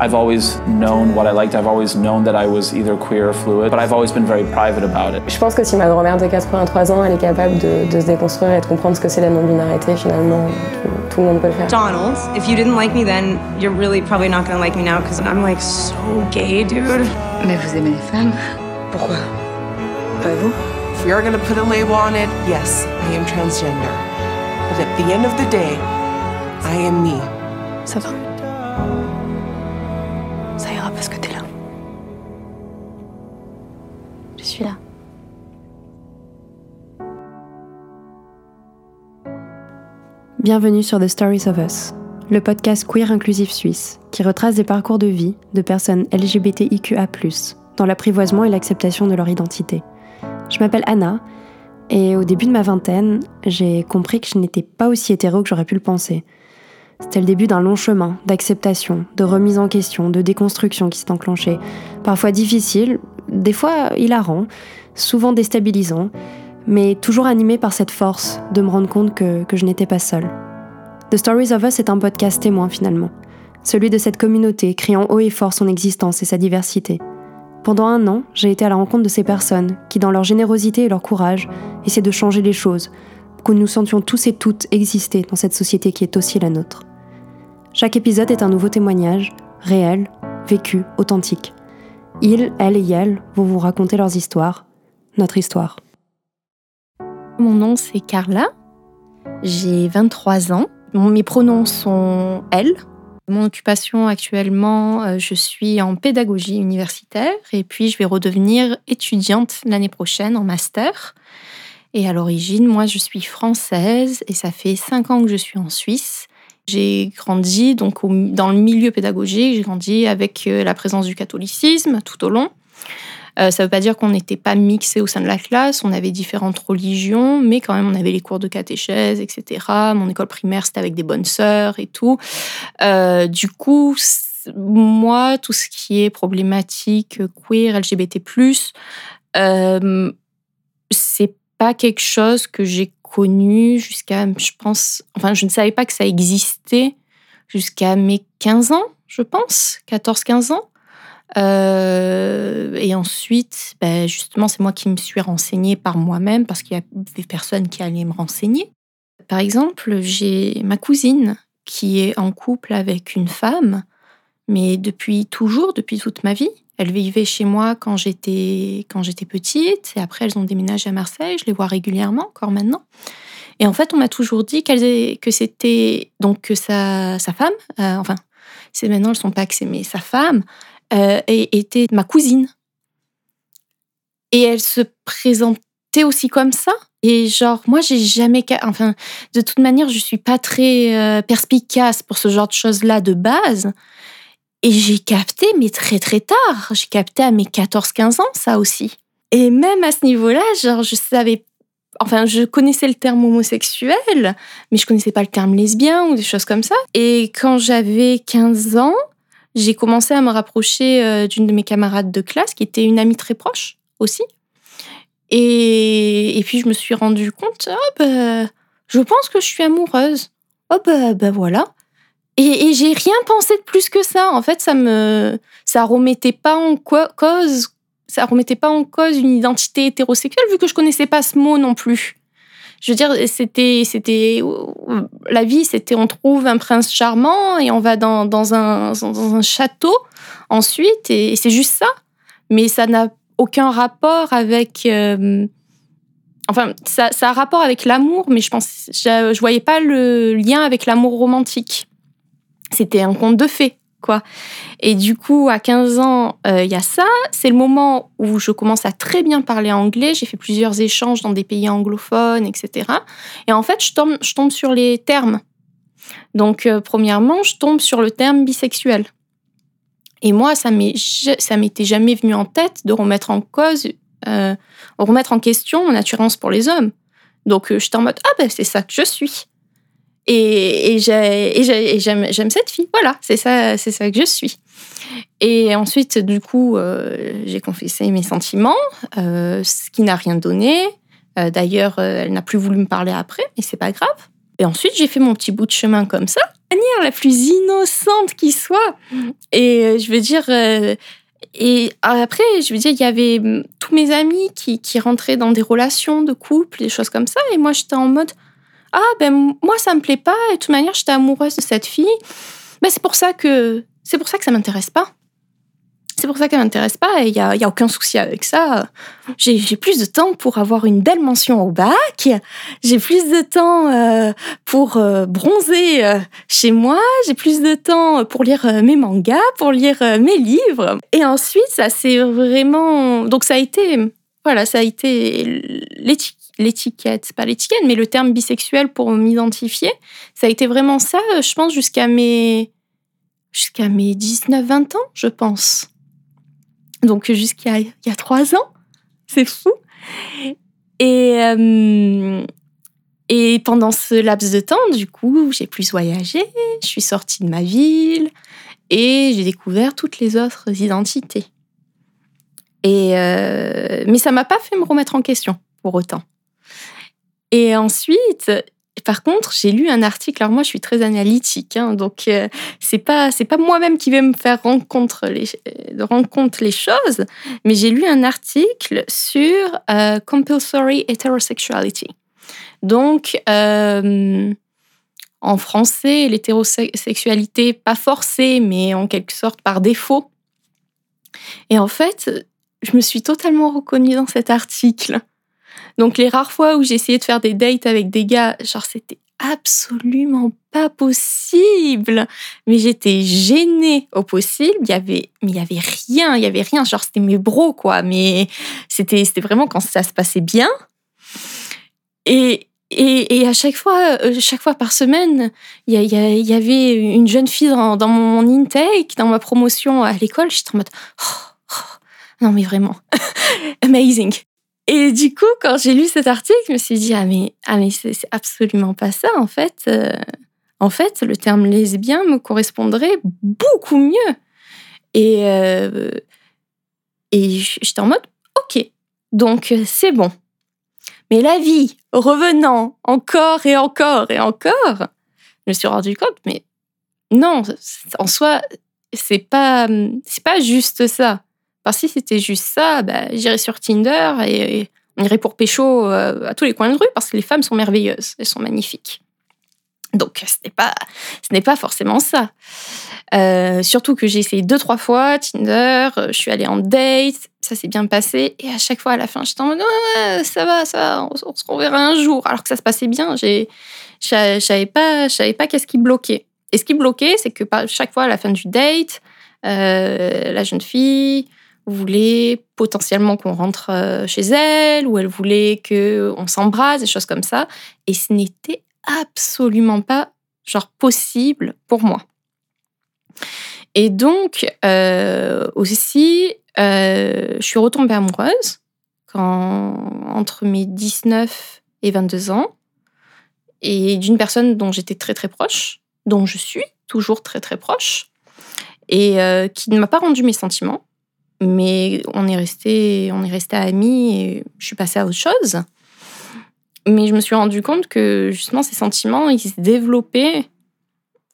I've always known what I liked. I've always known that I was either queer or fluid, but I've always been very private about it. Je pense que si ma grand-mère de 83 ans, elle est capable de, de se déconstruire et de comprendre ce que c'est la non-binarité, finalement, tout, tout, le monde peut le faire. Donald, if you didn't like me then, you're really probably not gonna like me now because I'm like so gay, dude. Mais vous aimez les femmes Pourquoi Pas vous If we are gonna put a label on it, yes, I am transgender. But at the end of the day, I am me. Ça va Bienvenue sur The Stories of Us, le podcast queer inclusif suisse qui retrace des parcours de vie de personnes LGBTIQA, dans l'apprivoisement et l'acceptation de leur identité. Je m'appelle Anna et au début de ma vingtaine, j'ai compris que je n'étais pas aussi hétéro que j'aurais pu le penser. C'était le début d'un long chemin d'acceptation, de remise en question, de déconstruction qui s'est enclenché. Parfois difficile, des fois hilarant, souvent déstabilisant, mais toujours animé par cette force de me rendre compte que, que je n'étais pas seule. The Stories of Us est un podcast témoin finalement, celui de cette communauté criant haut et fort son existence et sa diversité. Pendant un an, j'ai été à la rencontre de ces personnes qui, dans leur générosité et leur courage, essaient de changer les choses, pour que nous sentions tous et toutes exister dans cette société qui est aussi la nôtre. Chaque épisode est un nouveau témoignage, réel, vécu, authentique. Ils, elles et elles vont vous raconter leurs histoires, notre histoire. Mon nom c'est Carla, j'ai 23 ans, mes pronoms sont elle. Mon occupation actuellement, euh, je suis en pédagogie universitaire et puis je vais redevenir étudiante l'année prochaine en master. Et à l'origine, moi je suis française et ça fait 5 ans que je suis en Suisse. J'ai grandi donc dans le milieu pédagogique, j'ai grandi avec euh, la présence du catholicisme tout au long. Euh, ça ne veut pas dire qu'on n'était pas mixé au sein de la classe, on avait différentes religions, mais quand même on avait les cours de catéchèse, etc. Mon école primaire c'était avec des bonnes sœurs et tout. Euh, du coup, moi, tout ce qui est problématique queer, LGBT+, euh, c'est pas quelque chose que j'ai connu jusqu'à, je pense, enfin, je ne savais pas que ça existait jusqu'à mes 15 ans, je pense, 14-15 ans. Euh, et ensuite, ben justement, c'est moi qui me suis renseignée par moi-même parce qu'il y a des personnes qui allaient me renseigner. Par exemple, j'ai ma cousine qui est en couple avec une femme, mais depuis toujours, depuis toute ma vie. Elle vivait chez moi quand j'étais quand j'étais petite et après elles ont déménagé à Marseille. Je les vois régulièrement encore maintenant. Et en fait, on m'a toujours dit que c'était donc que sa, sa femme, euh, enfin, c'est maintenant elles sont pas que c'est mais sa femme euh, était ma cousine. Et elle se présentait aussi comme ça. Et genre, moi, j'ai jamais. Enfin, de toute manière, je suis pas très euh, perspicace pour ce genre de choses-là de base. Et j'ai capté, mais très très tard. J'ai capté à mes 14-15 ans, ça aussi. Et même à ce niveau-là, genre, je savais. Enfin, je connaissais le terme homosexuel, mais je connaissais pas le terme lesbien ou des choses comme ça. Et quand j'avais 15 ans, j'ai commencé à me rapprocher euh, d'une de mes camarades de classe qui était une amie très proche aussi. Et, puis je me suis rendu compte, oh ben, je pense que je suis amoureuse. Oh ben, ben voilà. Et, et j'ai rien pensé de plus que ça. En fait, ça me, ça remettait pas en cause, ça remettait pas en cause une identité hétérosexuelle vu que je connaissais pas ce mot non plus je veux dire, c'était, c'était la vie, c'était on trouve un prince charmant et on va dans, un, château ensuite et, c'est juste ça. Mais ça n'a aucun rapport avec. Euh, enfin, ça, a rapport avec l'amour, mais je pense, je voyais pas le lien avec l'amour romantique. C'était un conte de fées Et du coup, à 15 ans, euh, il y a ça. C'est le moment où je commence à très bien parler anglais. J'ai fait plusieurs échanges dans des pays anglophones, etc. Et en fait, je tombe, je sur les termes. Donc, euh, premièrement, je tombe sur le terme bisexuel. Et moi, ça m'était jamais venu en tête de remettre en cause, euh, remettre en question mon attirance pour les hommes. Donc, j'étais en mode, ah ben, c'est ça que je suis. Et, j'aime cette fille. Voilà, c'est ça, c'est ça que je suis. Et ensuite, du coup, euh, j'ai confessé mes sentiments, euh, ce qui n'a rien donné. Euh, d'ailleurs, elle n'a plus voulu me parler après, mais c'est pas grave. Et ensuite, j'ai fait mon petit bout de chemin comme ça, de manière la plus innocente qui soit. Et je veux dire, et après, je veux dire, il y avait tous mes amis qui, qui rentraient dans des relations de couple, des choses comme ça, et moi, j'étais en mode, ah ben moi, ça me plaît pas, et de toute manière, j'étais amoureuse de cette fille. Ben, c'est pour ça que c'est pour ça que ça m'intéresse pas. C'est pour ça qu'elle m'intéresse pas et il n'y a, y a, aucun souci avec ça. J'ai plus de temps pour avoir une belle mention au bac. J'ai plus de temps euh, pour euh, bronzer euh, chez moi. J'ai plus de temps pour lire mes mangas, pour lire mes livres. Et ensuite, ça c'est vraiment... Donc ça a été... Voilà, ça a été l'étiquette, pas l'étiquette, mais le terme bisexuel pour m'identifier. Ça a été vraiment ça, je pense, jusqu'à mes jusqu'à mes 19-20 ans, je pense. Donc jusqu'à il y a trois ans, c'est fou. Et, euh, et pendant ce laps de temps, du coup, j'ai plus voyagé, je suis sortie de ma ville et j'ai découvert toutes les autres identités. Et euh, mais ça m'a pas fait me remettre en question pour autant. Et ensuite, par contre, j'ai lu un article. Alors moi, je suis très analytique, hein, donc euh, c'est pas c'est pas moi-même qui vais me faire rendre les euh, rendre compte les choses, mais j'ai lu un article sur euh, compulsory heterosexuality. Donc euh, en français, l'hétérosexualité pas forcée, mais en quelque sorte par défaut. Et en fait, je me suis totalement reconnue dans cet article. Donc les rares fois où j'ai essayé de faire des dates avec des gars, genre c'était absolument pas possible. Mais j'étais gênée au possible. Il y avait, mais il y avait rien, il y avait rien. Genre c'était mes bros quoi. Mais c'était, c'était vraiment quand ça se passait bien. Et et, et, à chaque fois, euh, chaque fois par semaine, il y, avait une jeune fille dans, dans, mon intake, dans ma promotion à l'école. J'étais en mode, oh, oh, non mais vraiment, amazing. Et du coup, quand j'ai lu cet article, je me suis dit ah mais ah mais c'est absolument pas ça en fait. Euh, en fait, le terme lesbien me correspondrait beaucoup mieux. Et euh, et j'étais en mode ok, donc euh, c'est bon. Mais la vie, revenant encore et encore et encore, je me suis rendu compte mais non, en soi, c'est pas c'est pas juste ça. Parce que si c'était juste ça, bah, j'irais sur Tinder et, on irait pour pécho euh, à tous les coins de rue parce que les femmes sont merveilleuses, elles sont magnifiques. Donc ce n'est pas, ce n'est pas forcément ça. Euh, surtout que j'ai essayé deux trois fois Tinder, je suis allée en date, ça s'est bien passé et à chaque fois à la fin j'étais en mode ouais, ça va, ça va, on, se reverra un jour. Alors que ça se passait bien, je savais pas, pas qu'est-ce qui bloquait. Et ce qui bloquait, c'est que chaque fois à la fin du date, euh, la jeune fille voulait potentiellement qu'on rentre euh, chez elle, ou elle voulait qu'on s'embrasse, des choses comme ça. Et ce n'était absolument pas genre possible pour moi. Et donc, euh, aussi, euh, je suis retombée amoureuse quand, entre mes 19 et 22 ans, et d'une personne dont j'étais très très proche, dont je suis toujours très très proche, et qui ne m'a pas rendu mes sentiments, mais on est resté, on est resté amis et je suis passée à autre chose. Mais je me suis rendu compte que justement ces sentiments, ils se développaient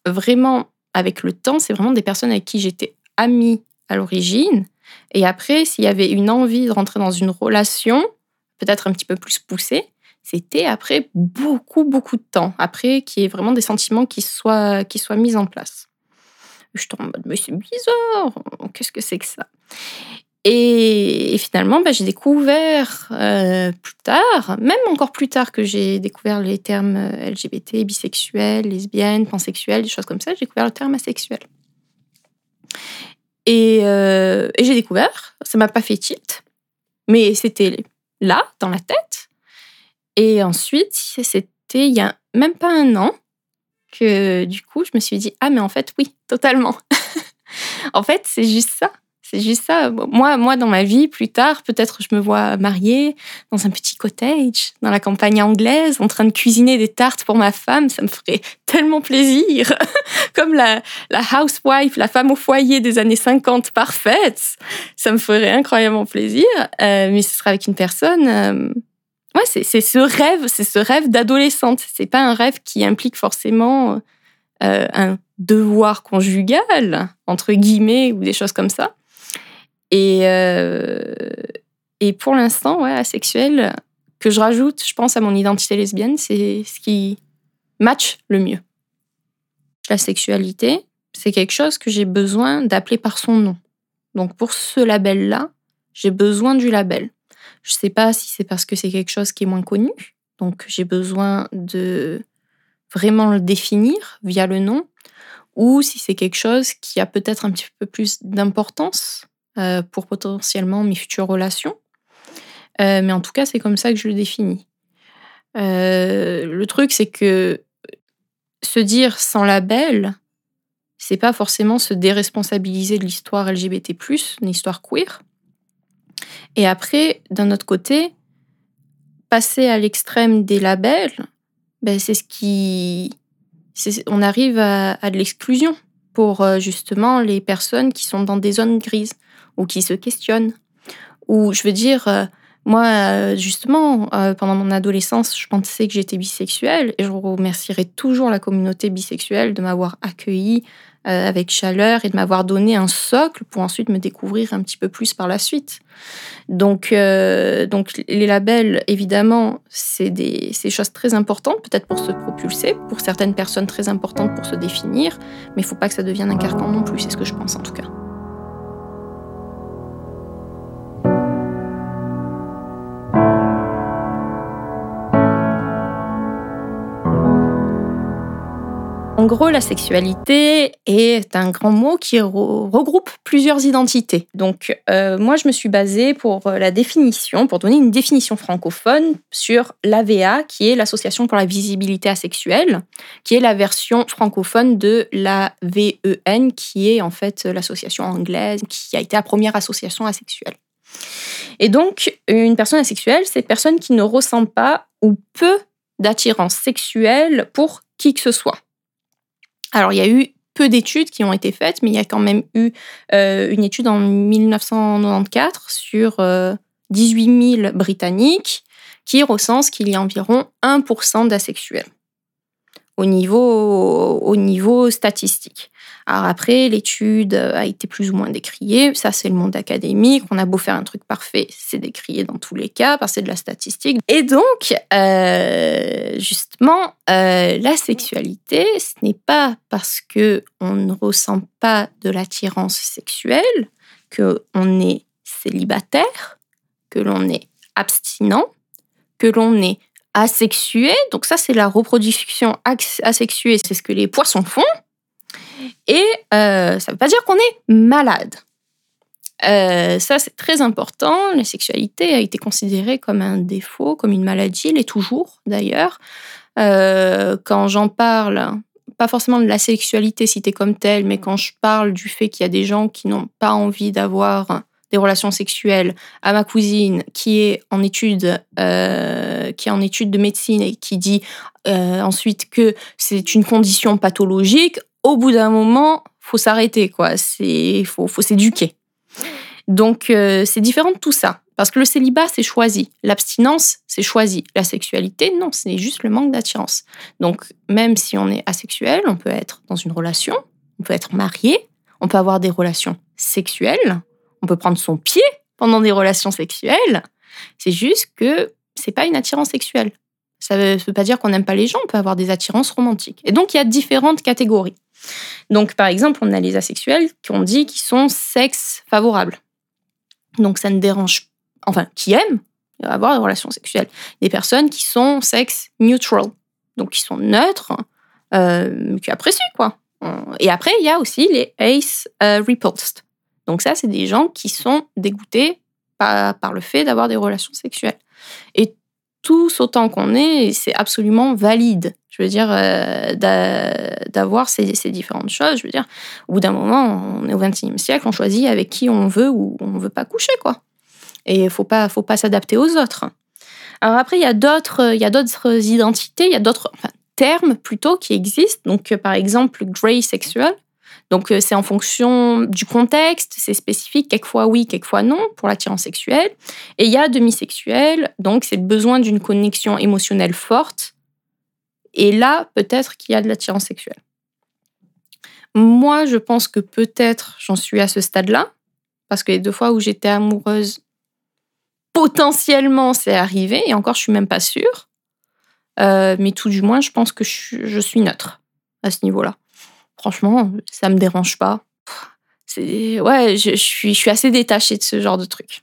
vraiment avec le temps. C'est vraiment des personnes avec qui j'étais amie à l'origine. Et après, s'il y avait une envie de rentrer dans une relation, peut-être un petit peu plus poussée, c'était après beaucoup, beaucoup de temps. Après, qu'il y ait vraiment des sentiments qui soient, qui soient mis en place. Je suis en mode, mais c'est bizarre, qu'est-ce que c'est que ça? Et, et, finalement, bah, j'ai découvert euh, plus tard, même encore plus tard que j'ai découvert les termes euh, LGBT, bisexuel, lesbienne, pansexuel, des choses comme ça, j'ai découvert le terme asexuel. Et, euh, et j'ai découvert, ça m'a pas fait tilt, mais c'était là, dans la tête. Et ensuite, c'était il y a même pas un an, du coup, je me suis dit, ah, mais en fait, oui, totalement. en fait, c'est juste ça. C'est juste ça. Moi, moi, dans ma vie, plus tard, peut-être je me vois mariée dans un petit cottage, dans la campagne anglaise, en train de cuisiner des tartes pour ma femme. Ça me ferait tellement plaisir. Comme la, la housewife, la femme au foyer des années 50 parfaite. Ça me ferait incroyablement plaisir. Euh, mais ce sera avec une personne. Euh, C'est ce rêve, c'est ce rêve d'adolescente. C'est pas un rêve qui implique forcément euh, un devoir conjugal, entre guillemets, ou des choses comme ça. Et, euh, et pour l'instant, ouais, asexuel, que je rajoute, je pense, à mon identité lesbienne, c'est ce qui match le mieux. La sexualité, c'est quelque chose que j'ai besoin d'appeler par son nom. Donc pour ce label-là, j'ai besoin du label. Je ne sais pas si c'est parce que c'est quelque chose qui est moins connu, donc j'ai besoin de vraiment le définir via le nom, ou si c'est quelque chose qui a peut-être un petit peu plus d'importance euh, pour potentiellement mes futures relations. Euh, mais en tout cas, c'est comme ça que je le définis. Euh, le truc, c'est que se dire sans label, c'est pas forcément se déresponsabiliser de l'histoire LGBT+, une histoire queer. Et après, d'un autre côté, passer à l'extrême des labels, ben c'est ce qui... On arrive à, de l'exclusion pour euh, justement les personnes qui sont dans des zones grises ou qui se questionnent. Ou je veux dire, euh, moi, euh, justement, pendant mon adolescence, je pensais que j'étais bisexuelle et je remercierai toujours la communauté bisexuelle de m'avoir accueillie euh, avec chaleur et de m'avoir donné un socle pour ensuite me découvrir un petit peu plus par la suite. Donc, euh, donc les labels, évidemment, c'est des, des choses très importantes, peut-être pour se propulser, pour certaines personnes très importantes pour se définir, mais il ne faut pas que ça devienne un carcan non plus, c'est ce que je pense en tout cas. En gros, la sexualité est un grand mot qui regroupe plusieurs identités. Donc, euh, moi, je me suis basée pour euh, la définition, pour donner une définition francophone sur l'AVA, qui est l'Association pour la visibilité asexuelle, qui est la version francophone de la VEN, qui est en fait l'association anglaise, qui a été la première association asexuelle. Et donc, une personne asexuelle, c'est une personne qui ne ressent pas ou peu d'attirance sexuelle pour qui que ce soit. Alors, il y a eu peu d'études qui ont été faites, mais il y a quand même eu euh, une étude en 1994 sur 18 euh, 000 Britanniques qui recense qu'il y a environ 1% d'asexuels au niveau, au niveau statistique. Alors après, l'étude a été plus ou moins décriée. Ça, c'est le monde académique. On a beau faire un truc parfait, c'est décrié dans tous les cas parce que c'est de la statistique. Et donc, euh, justement, euh, la sexualité, ce n'est pas parce que on ne ressent pas de l'attirance sexuelle que on est célibataire, que l'on est abstinent, que l'on est asexué. Donc ça, c'est la reproduction asexuée. C'est ce que les poissons font. Et euh, ça ne veut pas dire qu'on est malade. Euh, ça, c'est très important. La sexualité a été considérée comme un défaut, comme une maladie, elle est toujours d'ailleurs. Euh, quand j'en parle, pas forcément de la sexualité citée comme telle, mais quand je parle du fait qu'il y a des gens qui n'ont pas envie d'avoir des relations sexuelles à ma cousine qui est en étude qui est en étude de médecine et qui dit ensuite que c'est une condition pathologique au bout d'un moment, faut s'arrêter, quoi. C'est, faut, faut s'éduquer. Donc, euh, c'est différent de tout ça. Parce que le célibat, c'est choisi. L'abstinence, c'est choisi. La sexualité, non, c'est juste le manque d'attirance. Donc, même si on est asexuel, on peut être dans une relation, on peut être marié, on peut avoir des relations sexuelles, on peut prendre son pied pendant des relations sexuelles. C'est juste que c'est pas une attirance sexuelle. Ça ne veut pas dire qu'on n'aime pas les gens, on peut avoir des attirances romantiques. Et donc, il y a différentes catégories. Donc, par exemple, on a les asexuels qui ont dit qu'ils sont sexe favorables. Donc, ça ne dérange, enfin, qui aiment avoir des relations sexuelles. Des personnes qui sont sexe neutral, donc qui sont neutres, euh, qui apprécient, quoi. Et après, il y a aussi les ace euh, repulsed. Donc, ça, c'est des gens qui sont dégoûtés par, le fait d'avoir des relations sexuelles. Et tous autant qu'on est, c'est absolument valide. Je veux dire, euh, d'avoir ces, différentes choses. Je veux dire, au bout d'un moment, on est au XXIe siècle, on choisit avec qui on veut ou on ne veut pas coucher, quoi. Et il faut pas, faut pas s'adapter aux autres. Alors après, il y a d'autres, identités, il y a d'autres termes plutôt qui existent. Donc, par exemple, grey sexual, donc euh, c'est en fonction du contexte, c'est spécifique, quelquefois oui, quelquefois non pour l'attirance sexuelle. Et il y a demi-sexuel, donc c'est le besoin d'une connexion émotionnelle forte. Et là, peut-être qu'il y a de l'attirance sexuelle. Moi, je pense que peut-être j'en suis à ce stade-là, parce que les deux fois où j'étais amoureuse, potentiellement c'est arrivé, et encore je suis même pas sûre. Euh, mais tout du moins, je pense que je, suis neutre à ce niveau-là. Franchement, ça me dérange pas. C'est ouais, je, suis, assez détachée de ce genre de truc.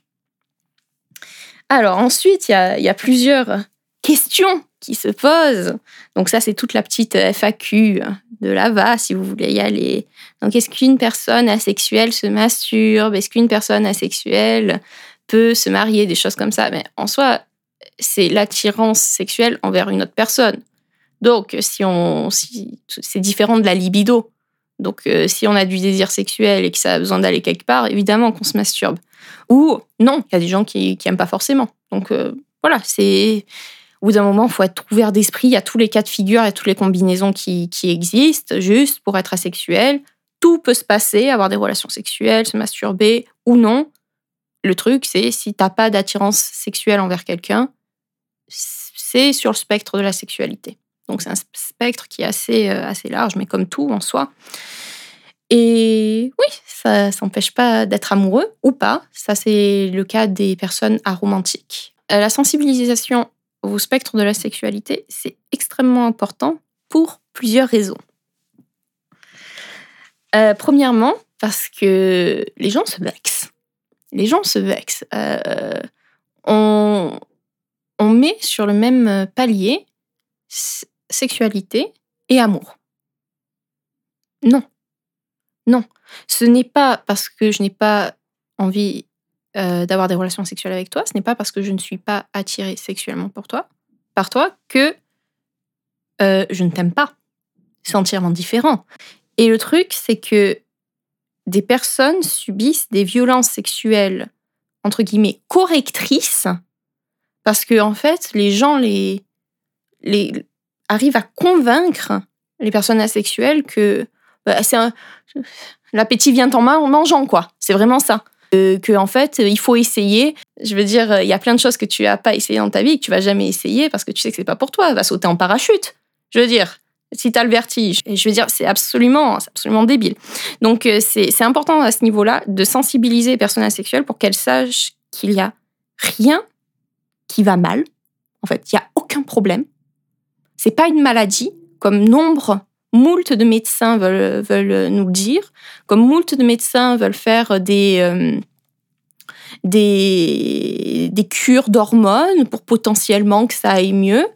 Alors ensuite, il y a, plusieurs questions qui se posent. Donc ça, c'est toute la petite FAQ de là-bas, si vous voulez y aller. Donc est-ce qu'une personne asexuelle se masturbe? Est-ce qu'une personne asexuelle peut se marier? Des choses comme ça. Mais en soi, c'est l'attirance sexuelle envers une autre personne. Donc, si on, si, c'est différent de la libido. Donc, euh, si on a du désir sexuel et que ça a besoin d'aller quelque part, évidemment qu'on se masturbe. Ou non, il y a des gens qui n'aiment pas forcément. Donc, euh, voilà, c'est. Au bout d'un moment, il faut être ouvert d'esprit. A tous les cas de figure et toutes les combinaisons qui, qui existent, juste pour être asexuel. Tout peut se passer, avoir des relations sexuelles, se masturber ou non. Le truc, c'est si tu n'as pas d'attirance sexuelle envers quelqu'un, c'est sur le spectre de la sexualité. Donc c'est un spectre qui est assez, euh, assez large, mais comme tout en soi. Et oui, ça s'empêche pas d'être amoureux ou pas. Ça, c'est le cas des personnes aromantiques. Euh, la sensibilisation au spectre de la sexualité, c'est extrêmement important pour plusieurs raisons. Euh, premièrement, parce que les gens se vexent. Les gens se vexent. on met sur le même palier sexualité et amour. Non. Non. Ce n'est pas parce que je n'ai pas envie euh, d'avoir des relations sexuelles avec toi, ce n'est pas parce que je ne suis pas attirée sexuellement pour toi, par toi, que euh, je ne t'aime pas. C'est entièrement différent. Et le truc, c'est que des personnes subissent des violences sexuelles, entre guillemets, correctrices, parce que en fait, les gens les, les, arrivent à convaincre les personnes asexuelles que bah, l'appétit vient en mangeant, quoi. C'est vraiment ça. Euh, que en fait, il faut essayer. Je veux dire, il y a plein de choses que tu n'as pas essayé dans ta vie que tu vas jamais essayer parce que tu sais que c'est pas pour toi. Va sauter en parachute. Je veux dire, si tu as le vertige. Je veux dire, c'est absolument, absolument débile. Donc, euh, c'est important à ce niveau-là de sensibiliser les personnes asexuelles pour qu'elles sachent qu'il y a rien qui va mal. En fait, il y a aucun problème. C'est pas une maladie, comme nombre, moult de médecins veulent, nous le dire, comme moult de médecins veulent faire des, euh, des, des, cures d'hormones pour potentiellement que ça aille mieux.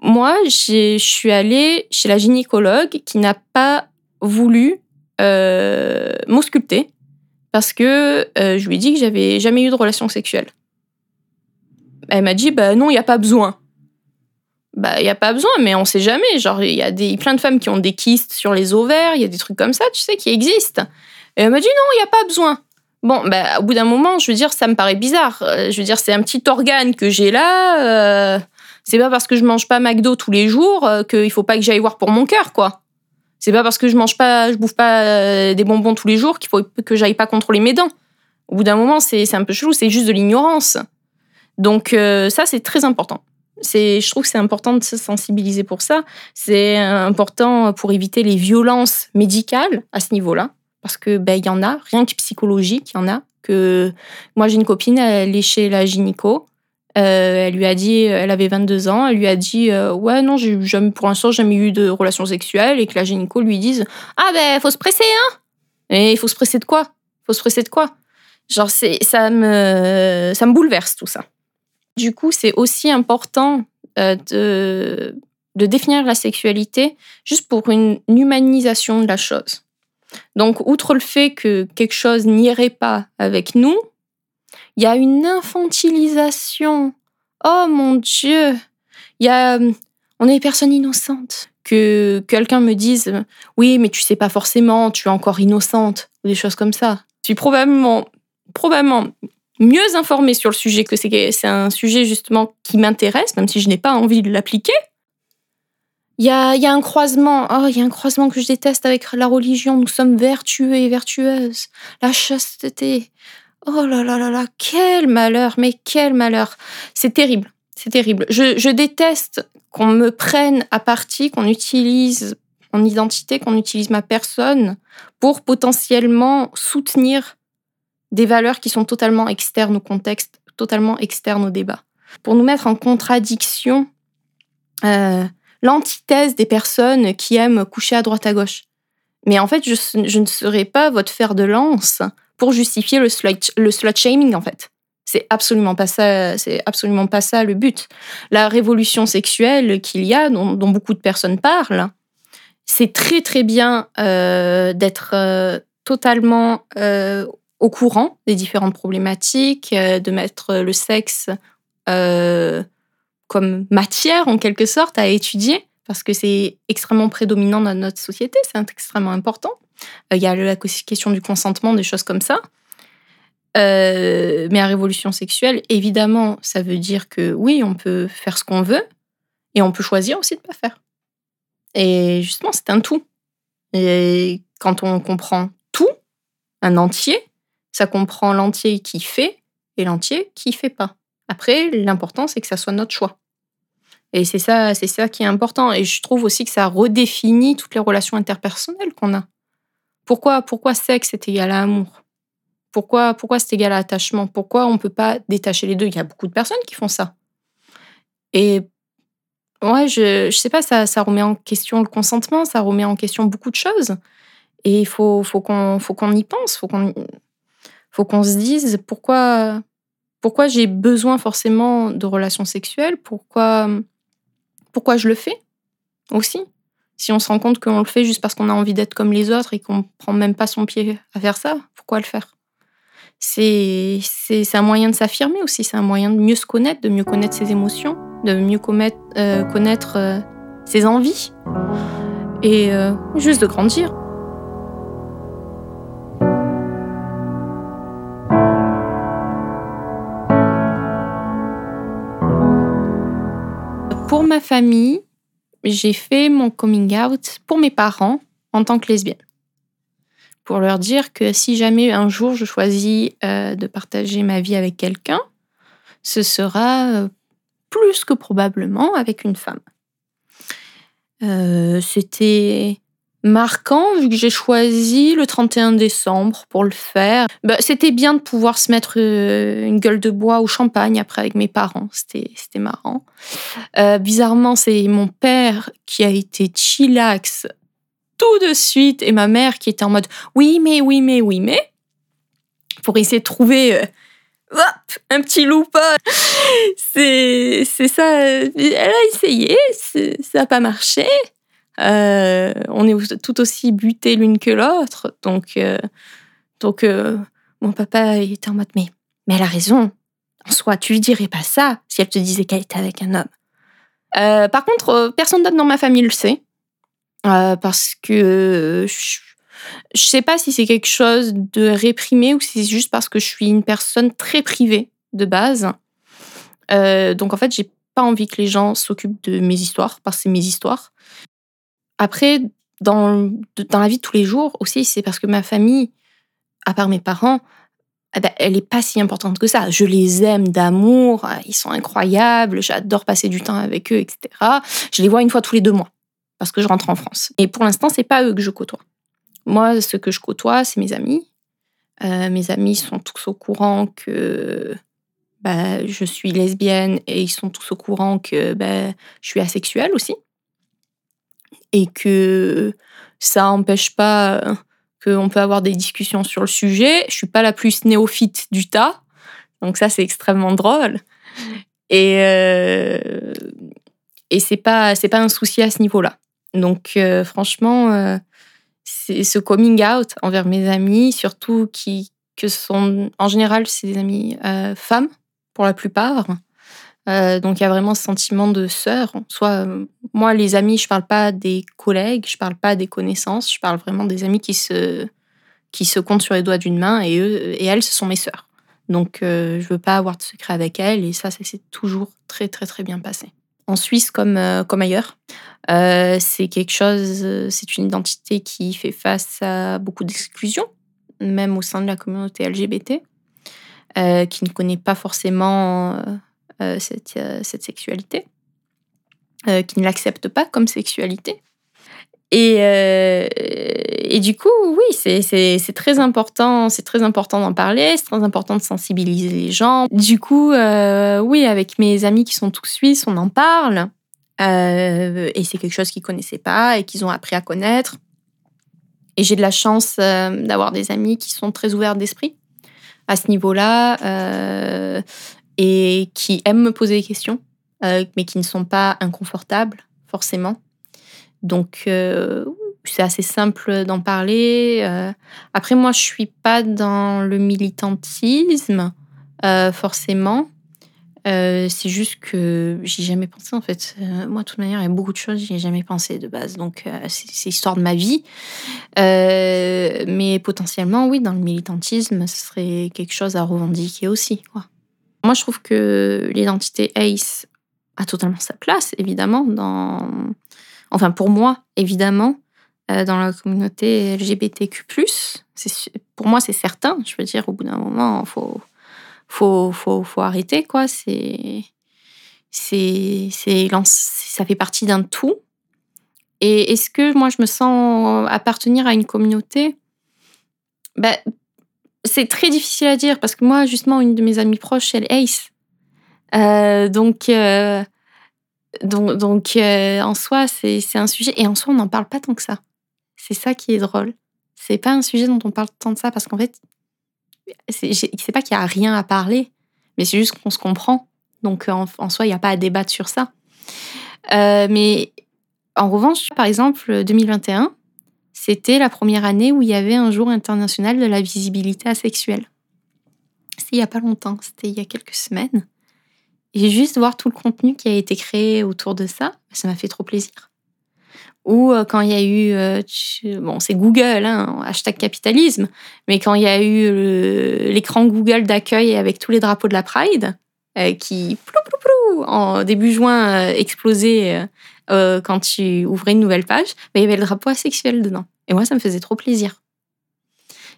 Moi, je suis allée chez la gynécologue qui n'a pas voulu euh, parce que euh, je lui ai dit que j'avais jamais eu de relation sexuelle. Elle m'a dit, bah non, il n'y a pas besoin bah il y a pas besoin mais on sait jamais. Genre il y a des plein de femmes qui ont des kystes sur les ovaires il y a des trucs comme ça tu sais qui existent. Et elle m'a dit non il y a pas besoin. Bon bah au bout d'un moment je veux dire ça me paraît bizarre. Euh, je veux dire c'est un petit organe que j'ai là euh, c'est pas parce que je mange pas McDo tous les jours euh, qu'il faut pas que j'aille voir pour mon cœur quoi. C'est pas parce que je mange pas je bouffe pas des bonbons tous les jours qu'il faut que j'aille pas contrôler mes dents. Au bout d'un moment c'est un peu chelou c'est juste de l'ignorance. Donc ça c'est très important je trouve que c'est important de se sensibiliser pour ça. C'est important pour éviter les violences médicales à ce niveau-là, parce que ben il y en a, rien que psychologique, il y en a. Que moi j'ai une copine, elle est chez la gynéco. Euh, elle lui a dit, elle avait 22 ans, elle lui a dit euh, ouais non j'ai jamais pour l'instant jamais eu de relations sexuelles et que la gynéco lui dise ah ben faut se presser hein et il faut se presser de quoi? Faut se presser de quoi? Genre c'est ça me ça me bouleverse tout ça du coup, c'est aussi important euh, de, définir la sexualité juste pour une humanisation de la chose. Donc, outre le fait que quelque chose n'irait pas avec nous, il y a une infantilisation. Oh mon Dieu, il y a, on est des personnes innocentes. Que quelqu'un me dise, oui, mais tu sais pas forcément, tu es encore innocente, ou des choses comme ça. Je suis probablement, probablement mieux informée sur le sujet, que c'est un sujet justement qui m'intéresse, même si je n'ai pas envie de l'appliquer. Il y a, un croisement, oh, il y a un croisement que je déteste avec la religion. Nous sommes vertueux et vertueuses. La chasteté. Oh là là là là, quel malheur, mais quel malheur. C'est terrible, c'est terrible. Je déteste qu'on me prenne à partie, qu'on utilise mon identité, qu'on utilise ma personne pour potentiellement soutenir des valeurs qui sont totalement externes au contexte, totalement externes au débat. Pour nous mettre en contradiction euh, l'antithèse des personnes qui aiment coucher à droite à gauche. Mais en fait, je, ne serai pas votre fer de lance pour justifier le slut, le slut shaming, en fait. C'est absolument pas ça. C'est absolument pas ça le but. La révolution sexuelle qu'il y a, dont, beaucoup de personnes parlent, c'est très très bien euh, d'être euh, totalement au courant des différentes problématiques, de mettre le sexe comme matière en quelque sorte à étudier parce que c'est extrêmement prédominant dans notre société, c'est extrêmement important. Il y a la question du consentement, des choses comme ça. Euh, mais la révolution sexuelle, évidemment, ça veut dire que oui, on peut faire ce qu'on veut et on peut choisir aussi de ne pas faire. Et justement, c'est un tout. Et quand on comprend tout, un entier, ça comprend l'entier qui fait et l'entier qui fait pas. Après, l'important, c'est que ça soit notre choix. Et c'est ça, c'est ça qui est important. Et je trouve aussi que ça redéfinit toutes les relations interpersonnelles qu'on a. Pourquoi, pourquoi sexe est égal à amour? Pourquoi, pourquoi c'est égal à attachement? Pourquoi on ne peut pas détacher les deux? Il y a beaucoup de personnes qui font ça. Et ouais, je ne sais pas, ça, ça remet en question le consentement, ça remet en question beaucoup de choses. Et il faut, faut qu'on qu'on y pense, faut qu'on faut qu'on se dise pourquoi, pourquoi j'ai besoin forcément de relations sexuelles, pourquoi, pourquoi je le fais aussi. Si on se rend compte qu'on le fait juste parce qu'on a envie d'être comme les autres et qu'on prend même pas son pied à faire ça, pourquoi le faire? C'est un moyen de s'affirmer aussi, c'est un moyen de mieux se connaître, de mieux connaître ses émotions, de mieux connaître, euh, connaître euh, ses envies et euh, juste de grandir. Ma famille, j'ai fait mon coming out pour mes parents en tant que lesbienne pour leur dire que si jamais un jour je choisis euh, de partager ma vie avec quelqu'un, ce sera euh, plus que probablement avec une femme. Euh, c'était marquant vu que j'ai choisi le 31 décembre pour le faire. Bah, c'était bien de pouvoir se mettre une gueule de bois au champagne après avec mes parents. C'était, c'était marrant. bizarrement, c'est mon père qui a été chillax tout de suite et ma mère qui était en mode oui mais oui mais oui mais pour essayer de trouver euh, hop, un petit loupa. C'est c'est ça. Elle a essayé, ça n'a pas marché. Euh, on est tout aussi butés l'une que l'autre. Donc, euh, donc mon papa était en mode mais, mais elle a raison. En soi, tu lui dirais pas ça si elle te disait qu'elle était avec un homme. par contre, personne d'autre dans ma famille le sait. Euh, parce que je, ne sais pas si c'est quelque chose de réprimé ou si c'est juste parce que je suis une personne très privée de base. Euh, donc en fait, j'ai pas envie que les gens s'occupent de mes histoires parce que c'est mes histoires. Après, dans, dans la vie de tous les jours aussi, c'est parce que ma famille, à part mes parents, eh ben, elle n'est pas si importante que ça. Je les aime d'amour, ils sont incroyables, j'adore passer du temps avec eux, etc. Je les vois une fois tous les deux mois parce que je rentre en France. Et pour l'instant, c'est pas eux que je côtoie. Moi, ce que je côtoie, c'est mes amis. Euh, mes amis sont tous au courant que bah, je suis lesbienne et ils sont tous au courant que bah, je suis asexuelle aussi. Et que ça n'empêche pas qu'on peut avoir des discussions sur le sujet. Je suis pas la plus néophyte du tas. Donc ça, c'est extrêmement drôle. Et, euh, et c'est pas, c'est pas un souci à ce niveau-là. Donc, euh, franchement, euh, c'est ce coming out envers mes amis, surtout qui que sont en général c'est des amis euh, femmes pour la plupart. Donc il y a vraiment ce sentiment de sœur. Soit moi les amis, je parle pas des collègues, je parle pas des connaissances, je parle vraiment des amis qui se qui se comptent sur les doigts d'une main et elles ce sont mes sœurs. Donc je veux pas avoir de secret avec elles et ça ça s'est toujours très très très bien passé en Suisse comme, euh, comme ailleurs. Euh, c'est quelque chose, euh, c'est une identité qui fait face à beaucoup d'exclusion, même au sein de la communauté LGBT, qui ne connaît pas forcément cette, cette, sexualité, qui ne l'accepte pas comme sexualité. Et, euh, du coup, oui, c'est très important, c'est très important d'en parler, c'est très important de sensibiliser les gens. Du coup, euh, oui, avec mes amis qui sont tous suisses, on en parle. Euh, et c'est quelque chose qu'ils connaissaient pas et qu'ils ont appris à connaître. Et j'ai de la chance d'avoir des amis qui sont très ouverts d'esprit à ce niveau-là et qui aiment me poser des questions, mais qui ne sont pas inconfortables forcément. Donc, euh, c'est assez simple d'en parler. Euh. après, moi, je suis pas dans le militantisme, euh, forcément. c'est juste que j'y ai jamais pensé, en fait. moi, de toute manière, il y a beaucoup de choses, j'y ai jamais pensé de base. Donc, c'est l'histoire de ma vie. mais potentiellement, oui, dans le militantisme, ce serait quelque chose à revendiquer aussi. Moi, je trouve que l'identité ACE a totalement sa place, évidemment, dans enfin pour moi, évidemment, euh, dans la communauté LGBTQ+. Pour moi, c'est certain. Je veux dire, au bout d'un moment, il faut, faut, faut, faut, arrêter, quoi. C'est, ça fait partie d'un tout. Et est-ce que moi, je me sens appartenir à une communauté? Ben, C'est très difficile à dire parce que moi, justement, une de mes amies proches, elle est Ace. Euh, donc, euh, donc, donc euh, en soi, c'est un sujet. Et en soi, on n'en parle pas tant que ça. C'est ça qui est drôle. C'est pas un sujet dont on parle tant de ça parce qu'en fait, c'est pas qu'il y a rien à parler, mais c'est juste qu'on se comprend. Donc en, soi, il n'y a pas à débattre sur ça. Mais en revanche, par exemple, 2021, c'était la première année où il y avait un jour international de la visibilité asexuelle. C'est il n'y a pas longtemps, c'était il y a quelques semaines. Et juste voir tout le contenu qui a été créé autour de ça, ça m'a fait trop plaisir. Ou euh, quand il y a eu, euh, bon, c'est Google, hein, hashtag capitalisme, mais quand il y a eu l'écran Google d'accueil avec tous les drapeaux de la Pride, euh, qui, en début juin, explosait quand tu ouvrais une nouvelle page, mais il y avait le drapeau asexuel dedans. Et moi, ça me faisait trop plaisir.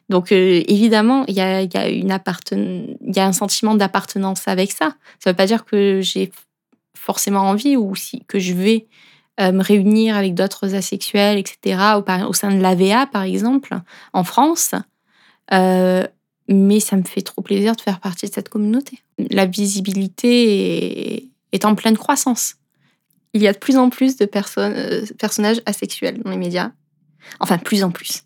Donc euh, évidemment, il y a, y, a y a un sentiment d'appartenance avec ça. Ça ne veut pas dire que j'ai forcément envie ou que je vais euh, me réunir avec d'autres asexuels, etc., au, sein de l'AVA, par exemple, en France. Euh, mais ça me fait trop plaisir de faire partie de cette communauté. La visibilité est, en pleine croissance. Il y a de plus en plus de personnages asexuels dans les médias. Enfin, plus en plus.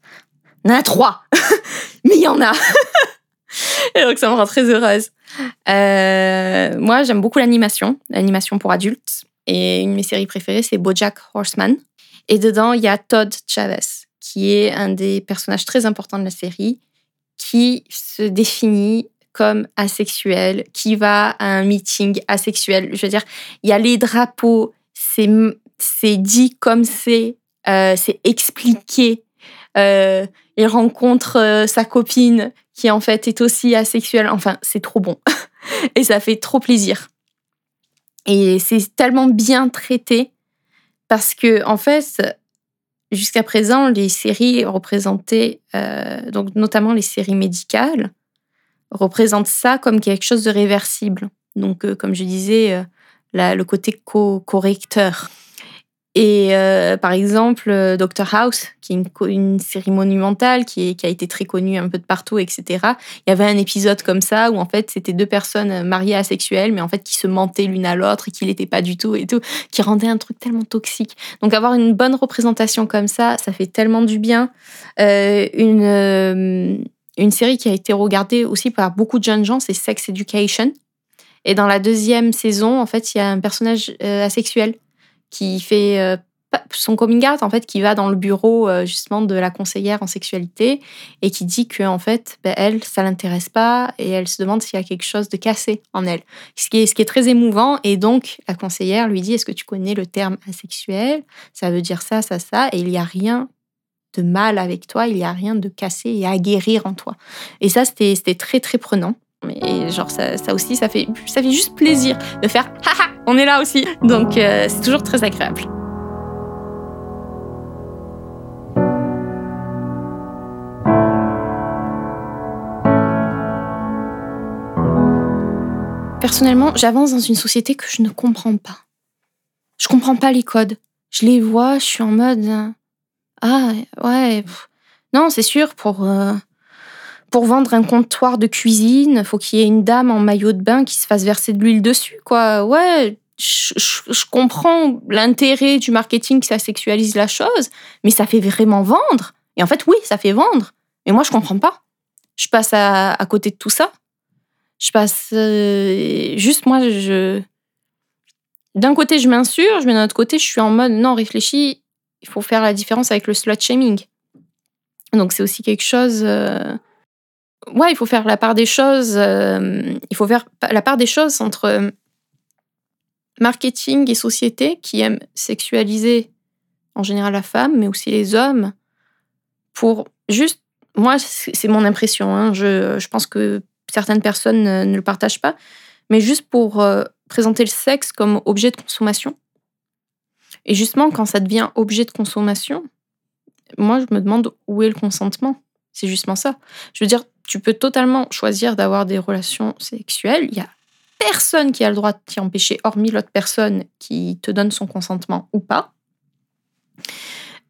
Il y en a trois, mais il y en a. Et donc ça me rend très heureuse. Euh, moi, j'aime beaucoup l'animation, l'animation pour adultes. Et une de mes séries préférées, c'est BoJack Horseman. Et dedans, il y a Todd Chavez, qui est un des personnages très importants de la série, qui se définit comme asexuel, qui va à un meeting asexuel. Je veux dire, il y a les drapeaux, c'est dit comme c'est, euh, c'est expliqué. Euh, il rencontre euh, sa copine qui en fait est aussi asexuelle. Enfin, c'est trop bon. et ça fait trop plaisir. Et c'est tellement bien traité parce que en fait, jusqu'à présent, les séries représentées, euh, donc notamment les séries médicales, représentent ça comme quelque chose de réversible. Donc, comme je disais, le côté co-correcteur. Et euh, par exemple, euh, Doctor House, qui est une, série monumentale, qui, a été très connue un peu de partout, etc. Il y avait un épisode comme ça où en fait c'était deux personnes mariées asexuelles, mais en fait qui se mentaient l'une à l'autre et qui l'étaient pas du tout et tout, qui rendait un truc tellement toxique. Donc avoir une bonne représentation comme ça, ça fait tellement du bien. Euh, une une série qui a été regardée aussi par beaucoup de jeunes gens, c'est Sex Education. Et dans la deuxième saison, en fait, il y a un personnage asexuel qui fait euh, son coming out en fait qui va dans le bureau euh, justement de la conseillère en sexualité et qui dit que en fait ben, elle ça l'intéresse pas et elle se demande s'il y a quelque chose de cassé en elle. Ce qui est ce qui est très émouvant et donc la conseillère lui dit est-ce que tu connais le terme asexuel? Ça veut dire ça ça ça et il y a rien de mal avec toi il y a rien de cassé et à guérir en toi. Et ça c'était très très prenant mais genre ça, ça, aussi, ça fait, ça fait juste plaisir de faire haha, on est là aussi. Donc euh, c'est toujours très agréable. Personnellement, j'avance dans une société que je ne comprends pas. Je comprends pas les codes. Je les vois, je suis en mode Ah, ouais. Non, c'est sûr, pour, euh, pour vendre un comptoir de cuisine, faut qu'il y ait une dame en maillot de bain qui se fasse verser de l'huile dessus, quoi. Ouais, je, comprends l'intérêt du marketing que ça sexualise la chose, mais ça fait vraiment vendre. Et en fait, oui, ça fait vendre. Mais moi, je comprends pas. Je passe à, à côté de tout ça. Je passe. euh, juste, moi, je. D'un côté, je m'insurge, mais d'un autre côté, je suis en mode non, réfléchis, il faut faire la différence avec le slut shaming. Donc, c'est aussi quelque chose. euh, Ouais, il faut faire la part des choses. euh, Il faut faire la part des choses entre euh, marketing et société qui aiment sexualiser en général la femme, mais aussi les hommes, pour juste. Moi, c'est mon impression. hein, Je, je pense que certaines personnes ne, ne le partagent pas, mais juste pour euh, présenter le sexe comme objet de consommation. Et justement, quand ça devient objet de consommation, moi, je me demande où est le consentement. C'est justement ça. Je veux dire, tu peux totalement choisir d'avoir des relations sexuelles. Il y a personne qui a le droit de t'y empêcher, hormis l'autre personne qui te donne son consentement ou pas.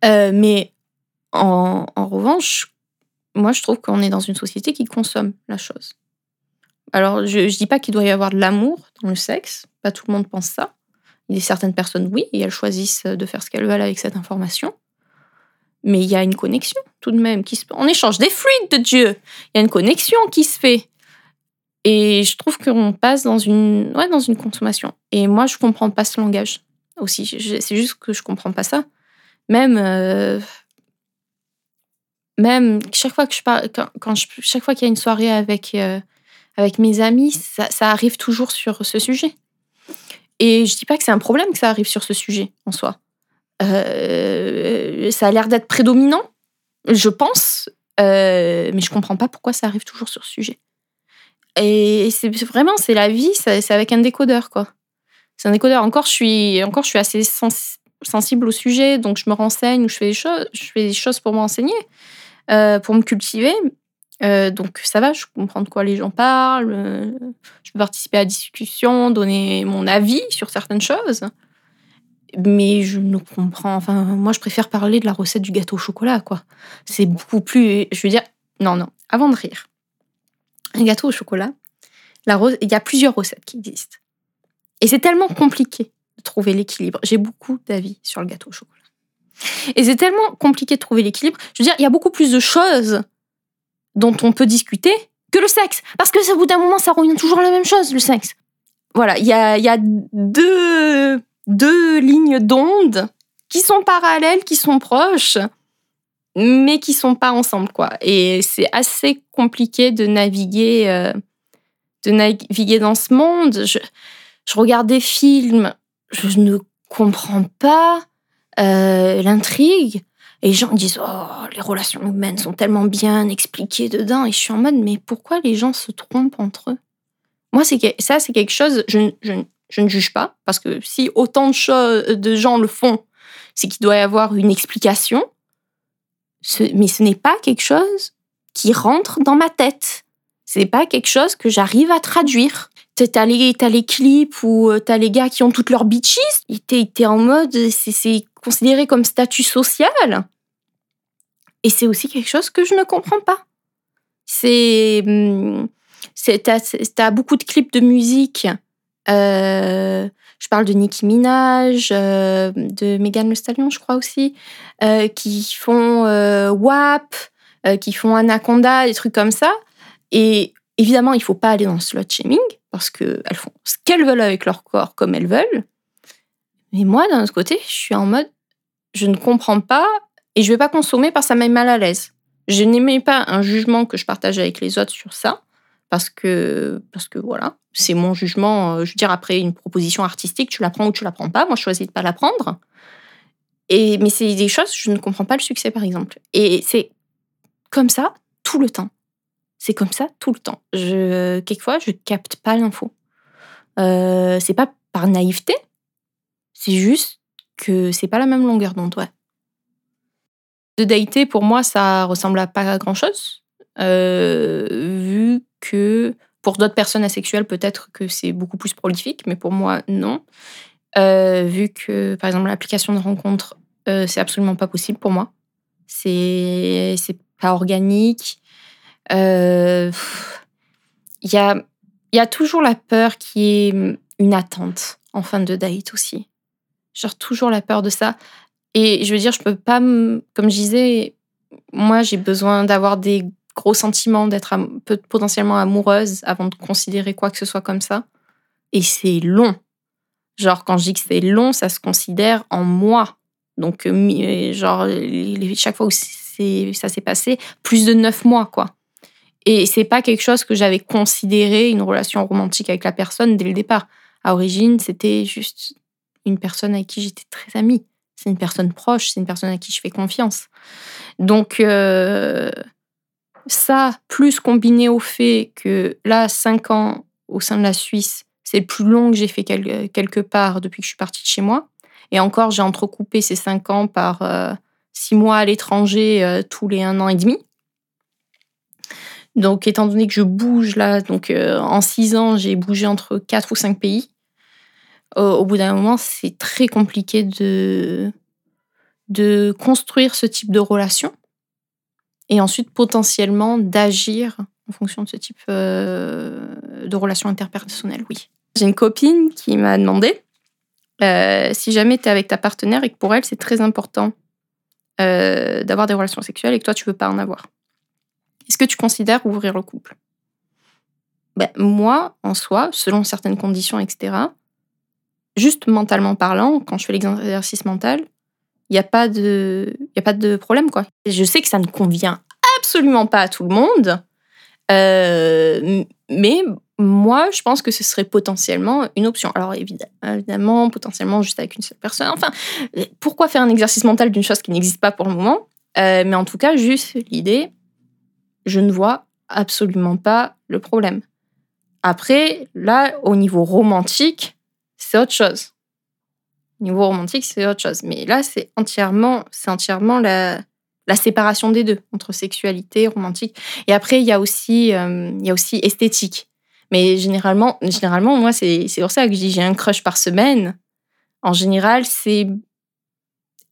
Euh, mais en, en revanche, moi, je trouve qu'on est dans une société qui consomme la chose. Alors, je ne dis pas qu'il doit y avoir de l'amour dans le sexe. Pas tout le monde pense ça. Il y a certaines personnes, oui, et elles choisissent de faire ce qu'elles veulent avec cette information. Mais il y a une connexion, tout de même, qui se... On échange des fluides de Dieu. Il y a une connexion qui se fait. Et je trouve qu'on passe dans une, ouais, dans une consommation. Et moi, je comprends pas ce langage aussi. C'est juste que je comprends pas ça. Même, euh, même chaque fois que je parle, quand, chaque fois qu'il y a une soirée avec, euh, avec mes amis, ça, ça arrive toujours sur ce sujet. Et je dis pas que c'est un problème que ça arrive sur ce sujet en soi. Euh, ça a l'air d'être prédominant, je pense, euh, mais je comprends pas pourquoi ça arrive toujours sur ce sujet. Et c'est vraiment, c'est la vie, c'est avec un décodeur, quoi. C'est un décodeur. Encore, je suis, encore, je suis assez sens- sensible au sujet, donc je me renseigne je fais des choses, je fais des choses pour me renseigner, euh, pour me cultiver. Euh, donc ça va, je comprends de quoi les gens parlent, je peux participer à la discussion, donner mon avis sur certaines choses. Mais je ne comprends. Enfin, moi, je préfère parler de la recette du gâteau au chocolat, quoi. C'est beaucoup plus. Je veux dire, non, non. Avant de rire, un gâteau au chocolat, la il y a plusieurs recettes qui existent. Et c'est tellement compliqué de trouver l'équilibre. J'ai beaucoup d'avis sur le gâteau au chocolat. Et c'est tellement compliqué de trouver l'équilibre. Je veux dire, il y a beaucoup plus de choses dont on peut discuter que le sexe. Parce que au bout d'un moment, ça revient toujours à la même chose, le sexe. Voilà, il y a, il y a deux, deux lignes d'onde qui sont parallèles, qui sont proches, mais qui sont pas ensemble, quoi. Et c'est assez compliqué de naviguer, euh, de naviguer dans ce monde. Je, regarde des films, je ne comprends pas euh, l'intrigue. Et les gens disent Oh, les relations humaines sont tellement bien expliquées dedans. Et je suis en mode Mais pourquoi les gens se trompent entre eux? Moi, c'est ça, c'est quelque chose, je, je ne juge pas, parce que si autant de, gens le font, c'est qu'il doit y avoir une explication. Ce- mais ce n'est pas quelque chose qui rentre dans ma tête. C'est pas quelque chose que j'arrive à traduire. T'as les, t'as les clips où euh, t'as les gars qui ont toutes leurs bitches. T'es en mode, c'est- considéré comme statut social. Et c'est aussi quelque chose que je ne comprends pas. C'est. c'est- T'as t'as beaucoup de clips de musique. Euh, je parle de Nicki Minaj, euh, de Megan Le Stallion, je crois aussi, euh, qui font WAP, qui font Anaconda, des trucs comme ça. Et évidemment, il faut pas aller dans le slut shaming parce qu'elles font ce qu'elles veulent avec leur corps comme elles veulent. Mais moi, d'un autre côté, je suis en mode, je ne comprends pas et je vais pas consommer parce que ça met mal à l'aise. Je n'aimais pas un jugement que je partage avec les autres sur ça parce que, parce que voilà, c'est mon jugement. euh, Je veux dire, après une proposition artistique, tu la prends ou tu la prends pas. Moi, je choisis de pas la prendre. Et, mais c'est des choses, je ne comprends pas le succès, par exemple. Et c'est comme ça tout le temps. C'est comme ça tout le temps. Je, quelquefois, je capte pas l'info. Euh, c'est pas par naïveté, c'est juste que c'est pas la même longueur d'onde. De dater, pour moi, ça ressemble à pas grand chose. Vu que pour d'autres personnes asexuelles, peut-être que c'est beaucoup plus prolifique, mais pour moi, non. Euh, vu que, par exemple, l'application de rencontre, euh, c'est absolument pas possible pour moi. C'est pas organique. Il y, a, y a toujours la peur qui est une attente en fin de date aussi. Genre toujours la peur de ça. Et je veux dire, je peux pas, comme je disais, moi j'ai besoin d'avoir des gros sentiments, d'être potentiellement amoureuse avant de considérer quoi que ce soit comme ça. Et c'est long. Genre, quand je dis que c'est long, ça se considère en mois. Donc, euh, euh, genre, chaque fois où ça s'est passé, plus de neuf mois, quoi. Et c'est pas quelque chose que j'avais considéré une relation romantique avec la personne dès le départ. À origine, c'était juste une personne avec qui j'étais très amie. C'est une personne proche, c'est une personne à qui je fais confiance. Donc, euh, ça, plus combiné au fait que là, cinq ans au sein de la Suisse, c'est le plus long que j'ai fait quelque part depuis que je suis partie de chez moi. Et encore, j'ai entrecoupé ces cinq ans par euh, six mois à l'étranger euh, tous les un an et demi. Donc, étant donné que je bouge là, donc euh, en six ans, j'ai bougé entre quatre ou cinq pays. au bout d'un moment, c'est très compliqué de, de construire ce type de relation et ensuite potentiellement d'agir en fonction de ce type euh, de relation interpersonnelle, oui. J'ai une copine qui m'a demandé euh, si jamais tu es avec ta partenaire et que pour elle c'est très important euh, d'avoir des relations sexuelles et que toi tu veux pas en avoir. Est-ce que tu considères ouvrir le couple? Ben, Moi, en soi, selon certaines conditions, etc., juste mentalement parlant, quand je fais l'exercice mental, il n'y a, pas de, y a pas de problème. quoi. Je sais que ça ne convient absolument pas à tout le monde, euh, mais moi, je pense que ce serait potentiellement une option. Alors évidemment, potentiellement juste avec une seule personne. Enfin, pourquoi faire un exercice mental d'une chose qui n'existe pas pour le moment euh, Mais en tout cas, juste l'idée, je ne vois absolument pas le problème. Après, là, au niveau romantique, c'est autre chose niveau romantique, c'est autre chose. Mais là, c'est entièrement, c'est entièrement la, la séparation des deux, entre sexualité, romantique. Et après, il y a aussi, euh, y a aussi esthétique. Mais généralement, généralement moi, c'est pour ça que je dis j'ai un crush par semaine. En général, c'est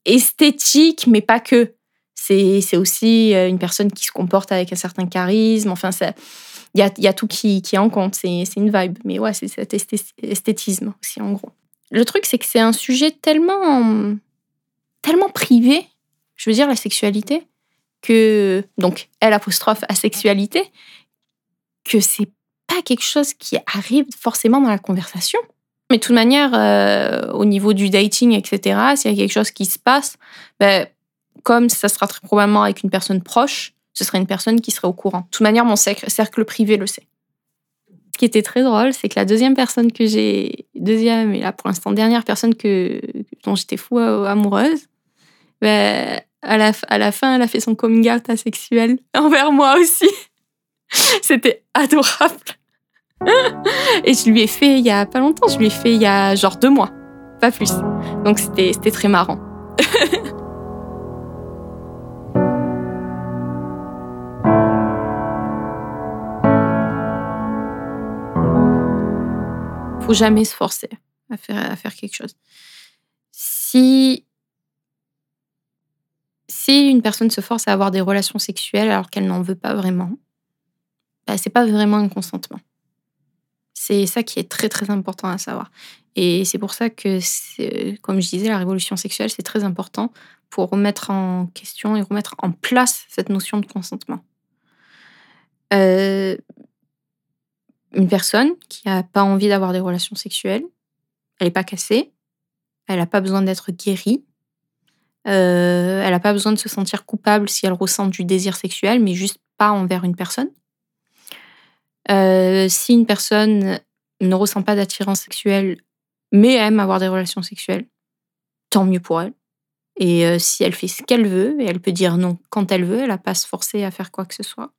esthétique, mais pas que. C'est aussi euh, une personne qui se comporte avec un certain charisme. Enfin, il y a, y a, tout qui, qui est en compte. C'est une vibe. Mais ouais, c'est cet esthétisme aussi, en gros le truc, c'est que c'est un sujet tellement, tellement privé, je veux dire, la sexualité, que, donc, elle apostrophe asexualité, que c'est pas quelque chose qui arrive forcément dans la conversation. Mais de toute manière, euh, au niveau du dating, etc., s'il y a quelque chose qui se passe, ben, comme ça sera très probablement avec une personne proche, ce serait une personne qui serait au courant. De toute manière, mon cercle privé le sait qui était très drôle, c'est que la deuxième personne que j'ai, deuxième et là pour l'instant dernière personne que, dont j'étais fou euh, amoureuse, ben, à, la, à la fin, elle a fait son coming out asexuel envers moi aussi. C'était adorable. Et je lui ai fait il y a pas longtemps, je lui ai fait il y a genre deux mois, pas plus. Donc c'était très marrant. Jamais se forcer à faire, à faire quelque chose. Si, si une personne se force à avoir des relations sexuelles alors qu'elle n'en veut pas vraiment, bah, c'est pas vraiment un consentement. C'est ça qui est très très important à savoir. Et c'est pour ça que, comme je disais, la révolution sexuelle, c'est très important pour remettre en question et remettre en place cette notion de consentement. Euh, une personne qui n'a pas envie d'avoir des relations sexuelles, elle n'est pas cassée, elle n'a pas besoin d'être guérie, euh, elle n'a pas besoin de se sentir coupable si elle ressent du désir sexuel, mais juste pas envers une personne. Euh, si une personne ne ressent pas d'attirance sexuelle, mais aime avoir des relations sexuelles, tant mieux pour elle. Et euh, si elle fait ce qu'elle veut, et elle peut dire non quand elle veut, elle n'a pas à se forcer à faire quoi que ce soit.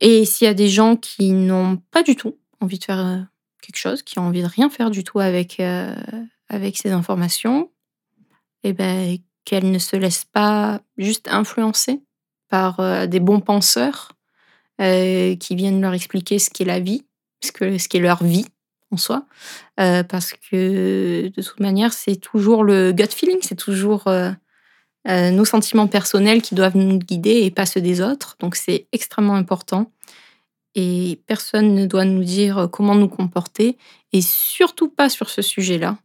Et s'il y a des gens qui n'ont pas du tout envie de faire euh, quelque chose, qui ont envie de rien faire du tout avec, euh, avec ces informations, eh ben, qu'elles ne se laissent pas juste influencer par euh, des bons penseurs qui viennent leur expliquer ce qu'est la vie, ce qu'est ce leur vie en soi. parce que de toute manière, c'est toujours le gut feeling, c'est toujours euh, nos sentiments personnels qui doivent nous guider et pas ceux des autres. Donc c'est extrêmement important. Et personne ne doit nous dire comment nous comporter, et surtout pas sur ce sujet-là.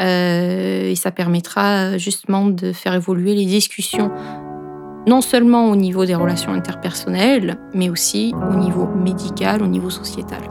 Euh, et ça permettra justement de faire évoluer les discussions, non seulement au niveau des relations interpersonnelles, mais aussi au niveau médical, au niveau sociétal.